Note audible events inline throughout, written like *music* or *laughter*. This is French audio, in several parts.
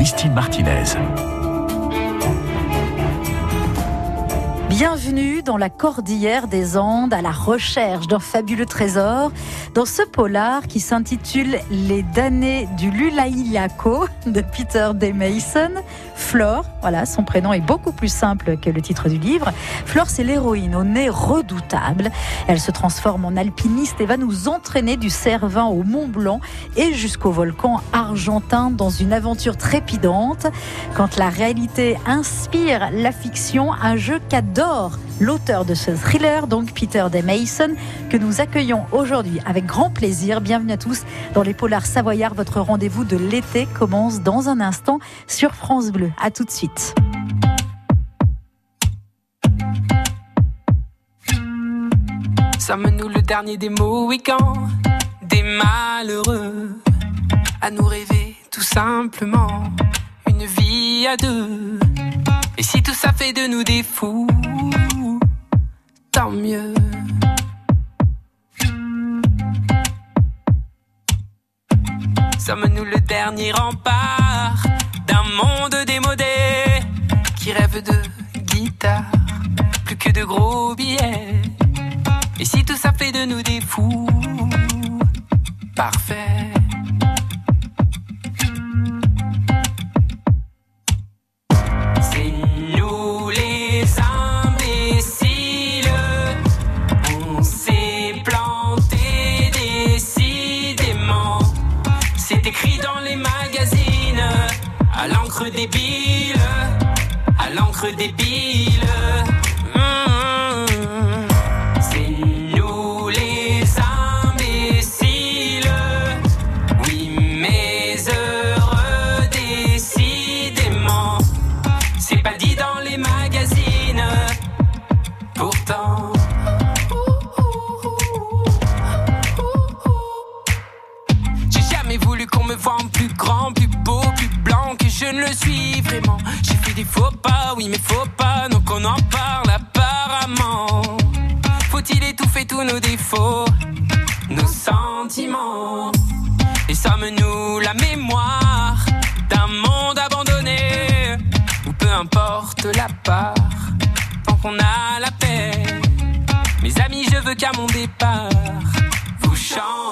Christine Martinez. Bienvenue dans la cordillère des Andes à la recherche d'un fabuleux trésor dans ce polar qui s'intitule Les damnés du Lulailaco de Peter D. Mason. Flore, voilà, son prénom est beaucoup plus simple que le titre du livre. Flore, c'est l'héroïne au nez redoutable. Elle se transforme en alpiniste et va nous entraîner du Cervin au Mont Blanc et jusqu'au volcan argentin dans une aventure trépidante. Quand la réalité inspire la fiction, un jeu qu'adore l'auteur de ce thriller, donc Peter D. Mason, que nous accueillons aujourd'hui avec grand plaisir. Bienvenue à tous dans les Polars Savoyards. Votre rendez-vous de l'été commence dans un instant sur France Bleu. À tout de suite. Sommes-nous le dernier des Mohicans, des malheureux, à nous rêver tout simplement une vie à deux. Et si tout ça fait de nous des fous, tant mieux. Sommes-nous le dernier rempart d'un monde démodé qui rêve de guitare, plus que de gros billets. Et si tout ça fait de nous des fous,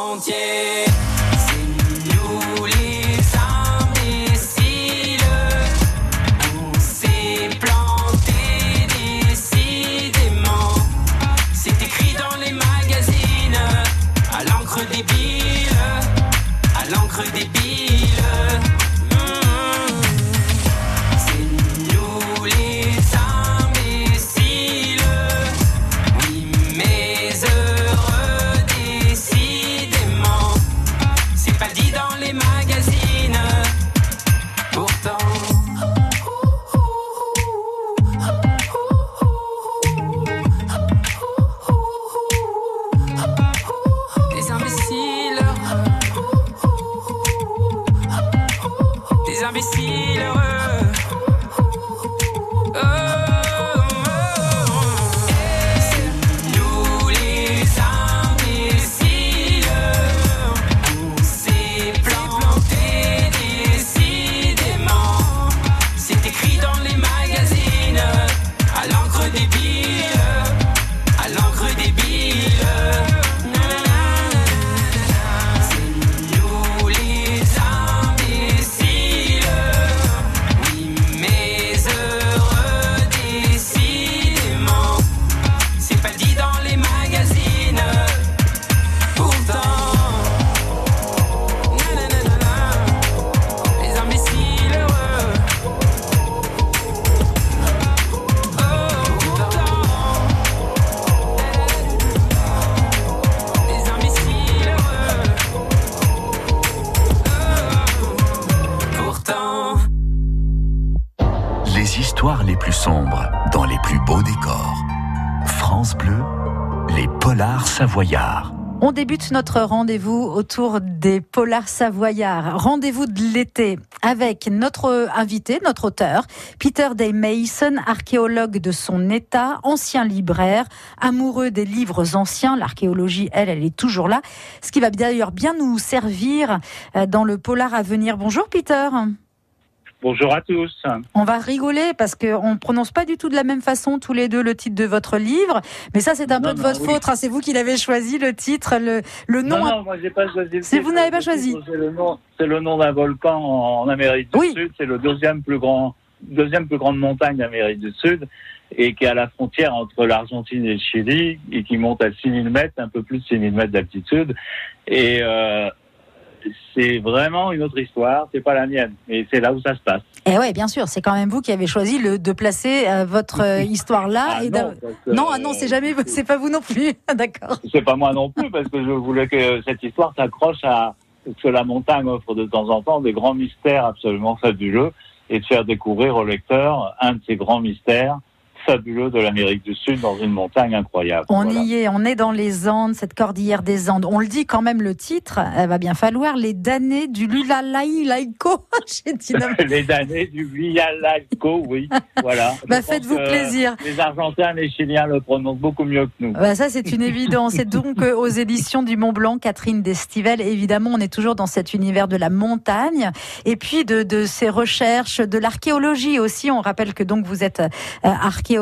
chantiez. Notre rendez-vous autour des polars savoyards. Rendez-vous de l'été avec notre invité, notre auteur, Peter Day Mason, archéologue de son état, ancien libraire, amoureux des livres anciens. L'archéologie, elle, elle est toujours là. Ce qui va d'ailleurs bien nous servir euh, dans le polar à venir. Bonjour Peter. Bonjour à tous. On va rigoler parce qu'on ne prononce pas du tout de la même façon tous les deux le titre de votre livre. Mais ça, c'est un peu de votre faute. Hein. C'est vous qui l'avez choisi, le titre, le, le nom. Non, non, moi, j'ai pas choisi. C'est vous n'avez pas choisi. C'est le nom, nom d'un volcan en Amérique du Sud. C'est le deuxième plus grand, deuxième plus grande montagne d'Amérique du Sud et qui est à la frontière entre l'Argentine et le Chili et qui monte à 6000 mètres, un peu plus de 6000 mètres d'altitude. Et euh, c'est vraiment une autre histoire, c'est pas la mienne, mais c'est là où ça se passe. Et eh ouais, bien sûr, c'est quand même vous qui avez choisi le, de placer euh, votre euh, *laughs* histoire là. Ah et non, non, ah non, c'est jamais, c'est pas vous non plus, *laughs* d'accord. C'est pas moi non plus, parce que je voulais que cette histoire s'accroche à ce que la montagne offre de temps en temps des grands mystères absolument fabuleux et de faire découvrir au lecteur un de ces grands mystères fabuleux de l'Amérique du Sud dans une montagne incroyable. On y est, on est dans les Andes, cette cordillère des Andes. On le dit quand même le titre, elle va bien falloir les damnés du Lulalaïlaïko. *laughs* *laughs* les damnés du Lulalaïko, oui. Voilà. *laughs* bah, faites-vous plaisir. Les Argentins et les Chiliens le prononcent beaucoup mieux que nous. Bah, ça, c'est une évidence. C'est donc euh, aux éditions du Mont Blanc, Catherine Destivelle. Évidemment, on est toujours dans cet univers de la montagne et puis de, de ces recherches, de l'archéologie aussi. On rappelle que donc vous êtes euh, archéologue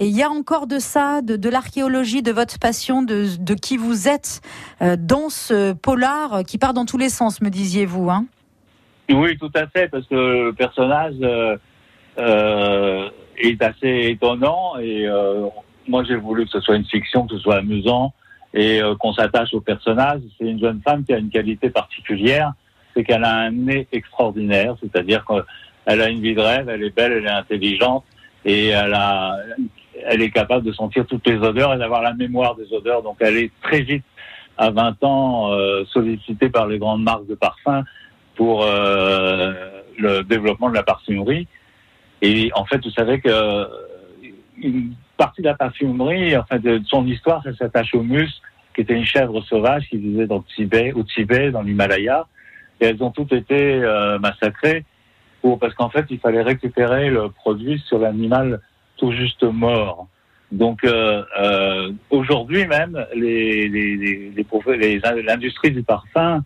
et il y a encore de ça, de, l'archéologie, de votre passion, de, qui vous êtes euh, dans ce polar qui part dans tous les sens, me disiez-vous. Hein? Oui, tout à fait, parce que le personnage euh, euh, est assez étonnant et moi j'ai voulu que ce soit une fiction, que ce soit amusant et qu'on s'attache au personnage. C'est une jeune femme qui a une qualité particulière, c'est qu'elle a un nez extraordinaire, c'est-à-dire qu'elle a une vie de rêve, elle est belle, elle est intelligente et elle, a, elle est capable de sentir toutes les odeurs et d'avoir la mémoire des odeurs. Donc elle est très vite, à 20 ans, euh, sollicitée par les grandes marques de parfums pour euh, le développement de la parfumerie. Et en fait, vous savez que une partie de la parfumerie, enfin de son histoire, ça s'attache au mus, qui était une chèvre sauvage qui vivait dans le Tibet, au Tibet, dans l'Himalaya. Et elles ont toutes été euh, massacrées parce qu'en fait, il fallait récupérer le produit sur l'animal tout juste mort. Donc euh, euh, aujourd'hui même, les, les, les, l'industrie du parfum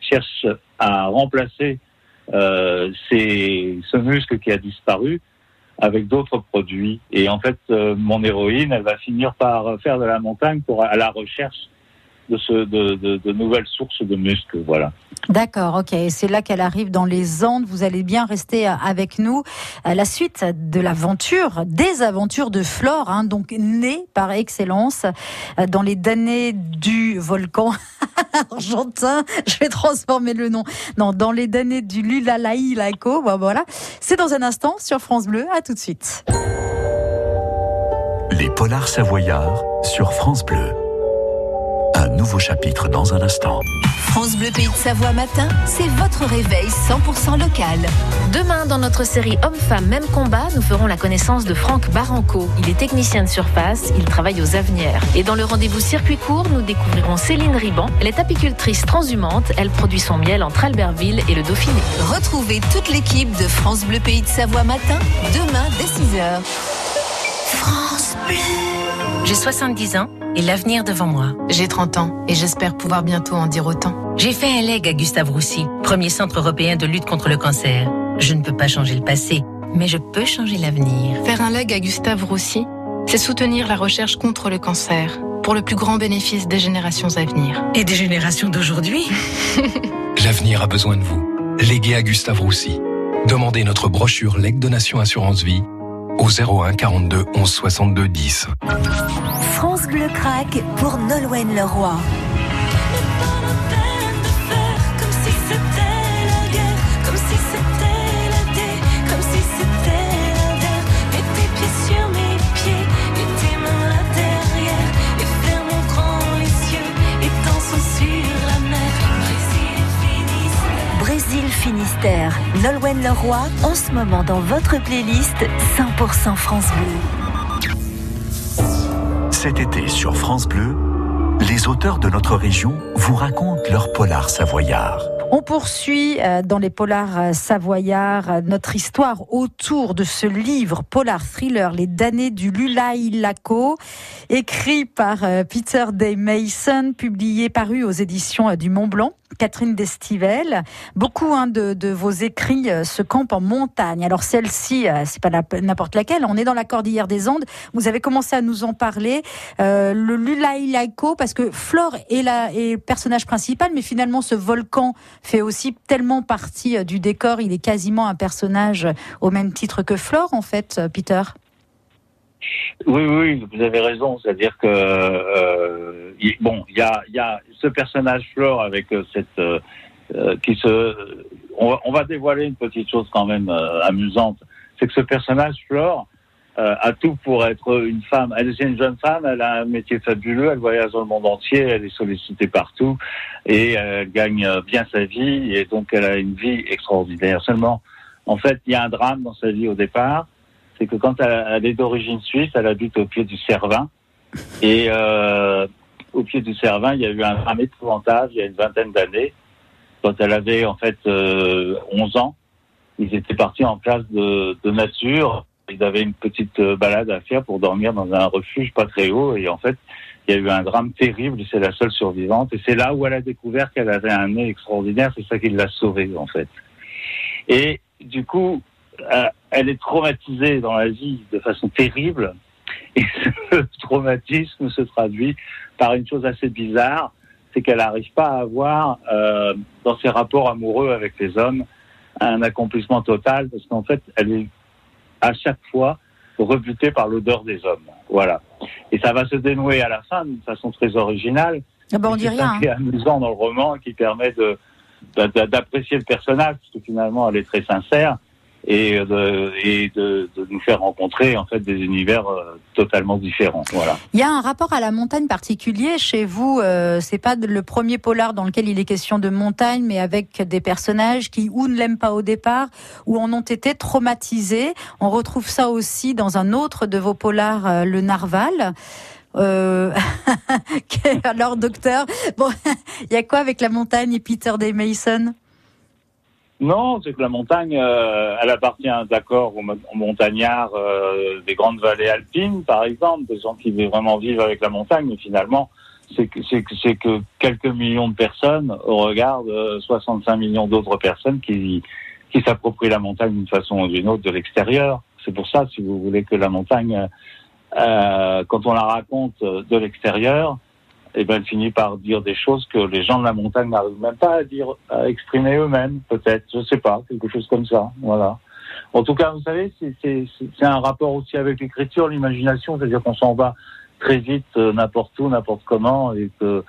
cherche à remplacer euh, ces, ce muscle qui a disparu avec d'autres produits. Et en fait, euh, mon héroïne, elle va finir par faire de la montagne pour à la recherche de, ce, de, de, nouvelles sources de muscles. Voilà. D'accord, ok. C'est là qu'elle arrive dans les Andes. Vous allez bien rester avec nous. La suite de l'aventure, des aventures de Flore, hein, donc née par excellence dans les damnés du volcan *laughs* argentin. Je vais transformer le nom. Non, dans les damnés du Lulalaï Laco. Voilà. C'est dans un instant sur France Bleu. À tout de suite. Les polars savoyards sur France Bleu. Un nouveau chapitre dans un instant. France Bleu Pays de Savoie matin, c'est votre réveil 100% local. Demain, dans notre série Hommes-Femmes, même combat, nous ferons la connaissance de Franck Baranco. Il est technicien de surface, il travaille aux Avenières. Et dans le rendez-vous circuit court, nous découvrirons Céline Riban. Elle est apicultrice transhumante, elle produit son miel entre Albertville et le Dauphiné. Retrouvez toute l'équipe de France Bleu Pays de Savoie matin, demain dès 6h. France Bleu. J'ai 70 ans et l'avenir devant moi. J'ai 30 ans et j'espère pouvoir bientôt en dire autant. J'ai fait un leg à Gustave Roussy, premier centre européen de lutte contre le cancer. Je ne peux pas changer le passé, mais je peux changer l'avenir. Faire un leg à Gustave Roussy, c'est soutenir la recherche contre le cancer pour le plus grand bénéfice des générations à venir. Et des générations d'aujourd'hui *laughs* L'avenir a besoin de vous. Léguez à Gustave Roussy. Demandez notre brochure Leg Donation Assurance Vie au 01 42 11 62 10. France Bleu craque pour Nolwenn Leroy. Finistère. Nolwenn Leroy, en ce moment dans votre playlist 100% France Bleu. Cet été sur France Bleu, les auteurs de notre région vous racontent leur polar savoyard. On poursuit euh, dans les polars euh, savoyards euh, notre histoire autour de ce livre polar thriller Les damnés du Lulaï Laco, écrit par Peter Day Mason, publié paru aux éditions du Mont Blanc. Catherine Destivelle. Beaucoup hein, de, vos écrits se campent en montagne. Alors celle-ci, c'est pas n'importe laquelle. On est dans la cordillère des Andes. Vous avez commencé à nous en parler. le Lulaï Laco, parce que Flore est le personnage principal, mais finalement ce volcan fait aussi tellement partie euh, du décor. Il est quasiment un personnage au même titre que Flore, en fait, euh, Peter. Oui, oui, vous avez raison. C'est-à-dire que euh, bon, il y a, ce personnage Flore avec cette qui se. On va, dévoiler une petite chose quand même amusante. C'est que ce personnage Flore, euh, a tout pour être une femme. Elle est une jeune femme, elle a un métier fabuleux, elle voyage dans le monde entier, elle est sollicitée partout et elle gagne bien sa vie et donc elle a une vie extraordinaire. Seulement, en fait, il y a un drame dans sa vie au départ, c'est que quand elle, est d'origine suisse, elle habite au pied du Cervin et euh, au pied du Cervin, il y a eu un drame épouvantable il y a une vingtaine d'années, quand elle avait en fait euh, 11 ans. Ils étaient partis en place de, de nature ils avaient une petite euh, balade à faire pour dormir dans un refuge pas très haut. Et en fait, il y a eu un drame terrible. C'est la seule survivante. Et c'est là où elle a découvert qu'elle avait un nez extraordinaire. C'est ça qui l'a sauvée, en fait. Et du coup, euh, elle est traumatisée dans la vie de façon terrible. Et *laughs* ce traumatisme se traduit par une chose assez bizarre, c'est qu'elle n'arrive pas à avoir, euh, dans ses rapports amoureux avec les hommes, un accomplissement total, parce qu'en fait, elle est à chaque fois rebuté par l'odeur des hommes. Voilà. Et ça va se dénouer à la fin d'une façon très originale. Ah ben on dit rien. C'est hein. amusant dans le roman qui permet d'apprécier le personnage parce que finalement elle est très sincère et de, et de, de, nous faire rencontrer en fait des univers euh, totalement différents. Voilà. Il y a un rapport à la montagne particulier chez vous. Euh, c'est pas le premier polar dans lequel il est question de montagne, mais avec des personnages qui ou ne l'aiment pas au départ ou en ont été traumatisés. On retrouve ça aussi dans un autre de vos polars, euh, le Narval. Euh... *laughs* Alors, docteur, bon, *laughs* il y a quoi avec la montagne et Peter Day Mason non, c'est que la montagne, euh, elle appartient d'accord aux, montagnards euh, des grandes vallées alpines, par exemple, des gens qui vraiment vivre avec la montagne, mais finalement, c'est que, que, que quelques millions de personnes au regard de 65 millions d'autres personnes qui, qui s'approprient la montagne d'une façon ou d'une autre de l'extérieur. C'est pour ça, si vous voulez, que la montagne, euh, quand on la raconte de l'extérieur, eh ben, elle finit par dire des choses que les gens de la montagne n'arrivent même pas à dire, à exprimer eux-mêmes, peut-être, je sais pas, quelque chose comme ça, voilà. En tout cas, vous savez, c'est un rapport aussi avec l'écriture, l'imagination, c'est-à-dire qu'on s'en va très vite, euh, n'importe où, n'importe comment, et que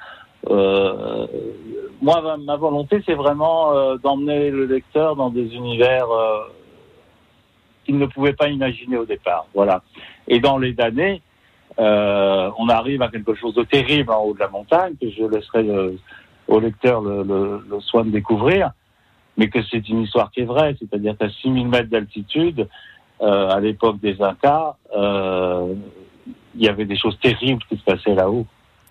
euh, moi, ma volonté, c'est vraiment euh, d'emmener le lecteur dans des univers euh, qu'il ne pouvait pas imaginer au départ, voilà. Et dans les années, euh, on arrive à quelque chose de terrible en haut de la montagne, que je laisserai au lecteur le, soin de découvrir, mais que c'est une histoire qui est vraie, c'est-à-dire qu'à 6000 mètres d'altitude, euh, à l'époque des Incas, euh, il y avait des choses terribles qui se passaient là-haut.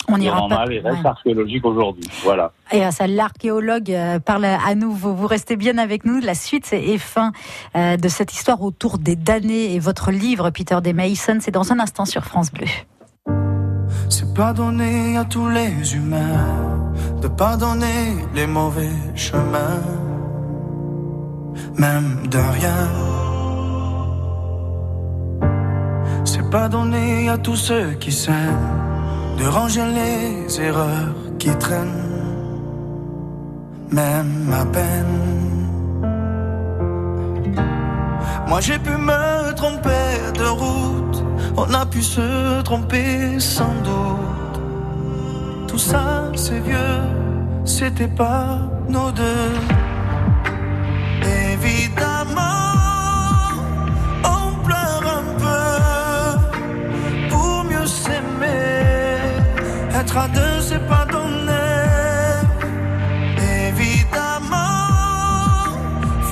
On ira pas. les restes archéologiques aujourd'hui. Voilà. Et ça, l'archéologue euh, parle à nous. Vous, restez bien avec nous. La suite et fin euh, de cette histoire autour des damnés et votre livre, Peter D. Mason, c'est dans un instant sur France Bleu. C'est pardonner à tous les humains de pardonner les mauvais chemins, même de rien. C'est pardonner à tous ceux qui s'aiment de ranger les erreurs qui traînent, même à peine. Moi j'ai pu me tromper de route, on a pu se tromper sans doute. Tout ça c'est vieux, c'était pas nos deux. Être à deux, c'est pas donné. Évidemment,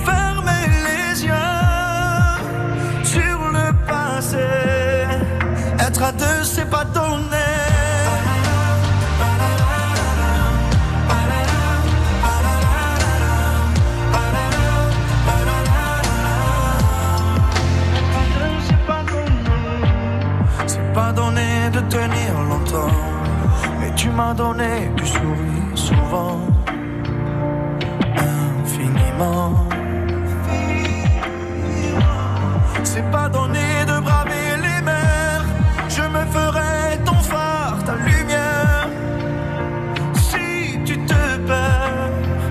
fermer les yeux sur le passé. Être à deux, c'est pas donné. pas donné de tenir longtemps. Tu m'as donné du sourire souvent, infiniment. C'est pas donné de braver les mers, je me ferai ton phare, ta lumière. Si tu te perds,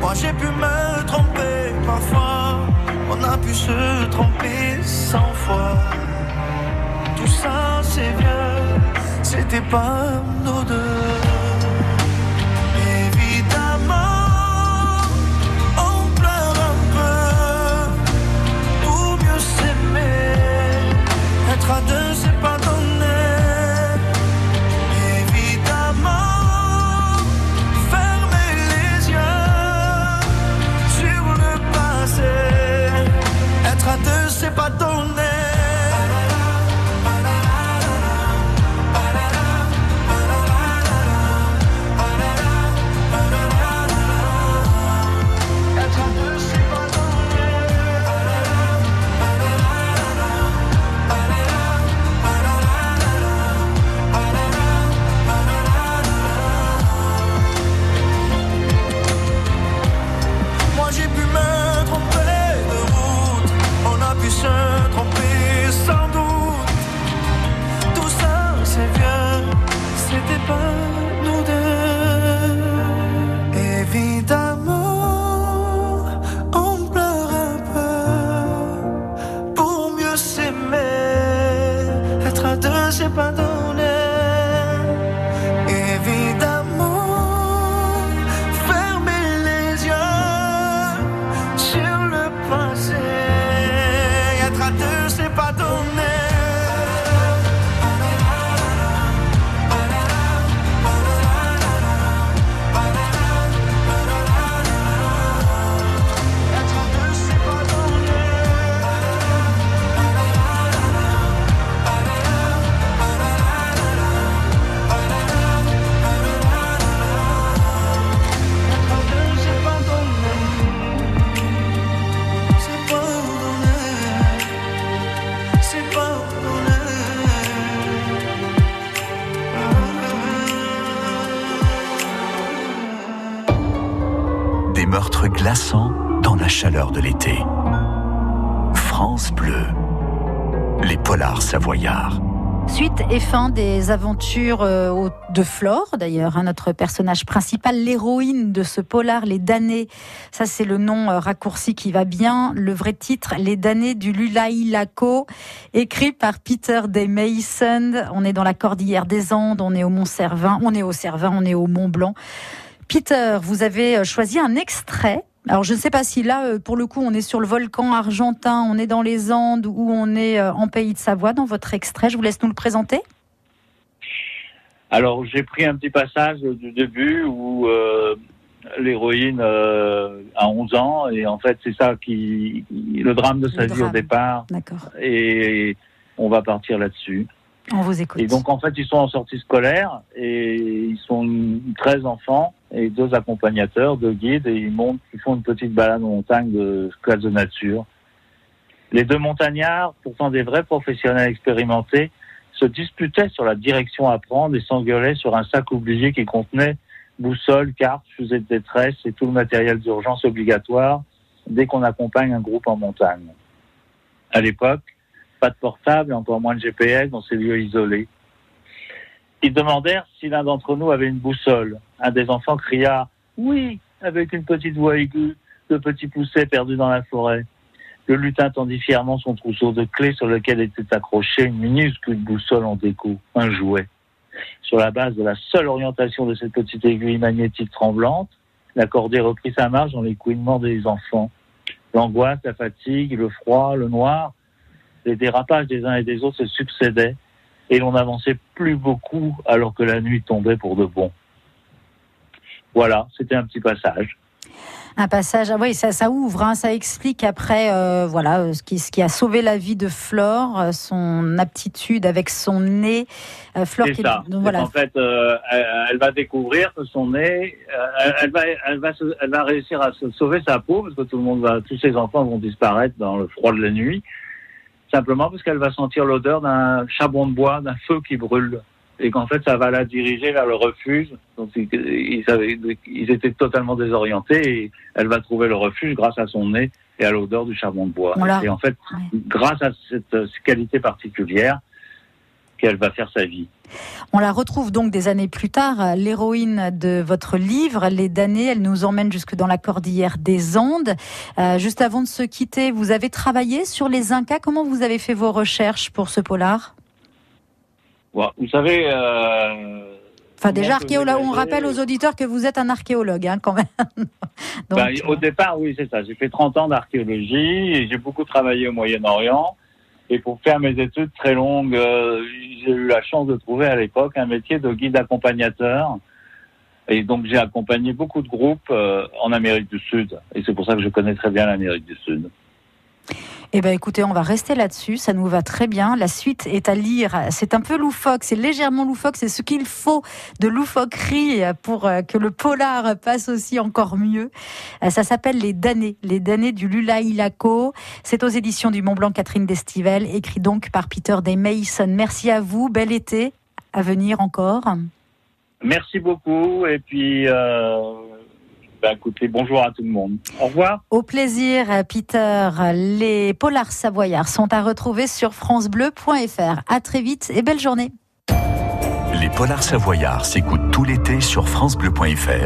moi j'ai pu me tromper parfois, on a pu se tromper cent fois. Tout ça c'est vieux, c'était pas nos deux. Meurtres glaçants dans la chaleur de l'été. France Bleu. Les polars savoyards. Suite et fin des aventures euh, de Flore, d'ailleurs, hein, notre personnage principal, l'héroïne de ce polar, Les damnés. Ça, c'est le nom euh, raccourci qui va bien. Le vrai titre, Les damnés du Lulaï Laco, écrit par Peter Day Mason. On est dans la cordillère des Andes, on est au Mont Cervin, on est au Cervin, on est au Mont Blanc. Peter, vous avez euh, choisi un extrait. Alors je ne sais pas si là, euh, pour le coup, on est sur le volcan argentin, on est dans les Andes ou on est euh, en pays de Savoie dans votre extrait. Je vous laisse nous le présenter. Alors, j'ai pris un petit passage du début où euh, l'héroïne euh, a 11 ans et en fait, c'est ça qui le drame de sa Le vie au départ D'accord. et on va partir là-dessus. Et donc, en fait, ils sont en sortie scolaire et ils sont 13 enfants et deux accompagnateurs, deux guides et ils montent, ils font une petite balade en montagne de classe de nature. Les deux montagnards, pourtant des vrais professionnels expérimentés, se disputaient sur la direction à prendre et s'engueulaient sur un sac oublié qui contenait boussole, carte, fusée de détresse et tout le matériel d'urgence obligatoire dès qu'on accompagne un groupe en montagne. À l'époque, pas de portable et encore moins de GPS dans ces lieux isolés. Ils demandèrent si l'un d'entre nous avait une boussole. Un des enfants cria Oui, avec une petite voix aiguë, le petit poussé perdu dans la forêt. Le lutin tendit fièrement son trousseau de clés sur lequel était accrochée une minuscule boussole en déco, un jouet. Sur la base de la seule orientation de cette petite aiguille magnétique tremblante, la cordée reprit sa marche dans les couinements des enfants. L'angoisse, la fatigue, le froid, le noir, les dérapages des uns et des autres se succédaient et l'on n'avançait plus beaucoup alors que la nuit tombait pour de bon. Voilà, c'était un petit passage. Un passage, ah oui, ça, ça ouvre, hein, ça explique après, euh, voilà, euh, ce qui, ce qui a sauvé la vie de Flore, euh, son aptitude avec son nez. Euh, Flore, qui ça. donc voilà, En fait, euh, elle, elle va découvrir que son nez, elle, elle va, elle, va se- elle va réussir à se sauver sa peau parce que tout le monde va, tous ses enfants vont disparaître dans le froid de la nuit. Simplement parce qu'elle va sentir l'odeur d'un charbon de bois, d'un feu qui brûle. Et qu'en fait, ça va la diriger vers le refuge. Donc, ils, ils, avaient- ils étaient totalement désorientés et elle va trouver le refuge grâce à son nez et à l'odeur du charbon de bois. Et en fait, Ouais. grâce à cette qualité particulière, qu'elle va faire sa vie. On la retrouve donc des années plus tard, l'héroïne de votre livre, Les damnés. Elle nous emmène jusque dans la cordillère des Andes. Euh, juste avant de se quitter, vous avez travaillé sur les Incas. Comment vous avez fait vos recherches pour ce polar? Vous savez... euh, Enfin, déjà archéologue. On rappelle aux auditeurs que vous êtes un archéologue, hein, quand même. *laughs* Donc, Ben, au départ, oui, c'est ça. J'ai fait 30 ans d'archéologie et j'ai beaucoup travaillé au Moyen-Orient. Et pour faire mes études très longues, euh, j'ai eu la chance de trouver à l'époque un métier de guide accompagnateur. Et donc j'ai accompagné beaucoup de groupes euh, en Amérique du Sud. Et c'est pour ça que je connais très bien l'Amérique du Sud. Eh ben, écoutez, on va rester là-dessus. Ça nous va très bien. La suite est à lire. C'est un peu loufoque. C'est légèrement loufoque. C'est ce qu'il faut de loufoquerie pour euh, que le polar passe aussi encore mieux. Euh, Ça s'appelle Les damnés. Les damnés du Lulaïlaco. C'est aux éditions du Mont Blanc Catherine Destivelle. Écrit donc par Peter Day Mason. Merci à vous. Bel été à venir encore. Merci beaucoup. Et puis, euh, ben, écoutez, bonjour à tout le monde. Au revoir. Au plaisir, Peter. Les polars savoyards sont à retrouver sur francebleu.fr. À très vite et belle journée. Les polars savoyards s'écoutent tout l'été sur francebleu.fr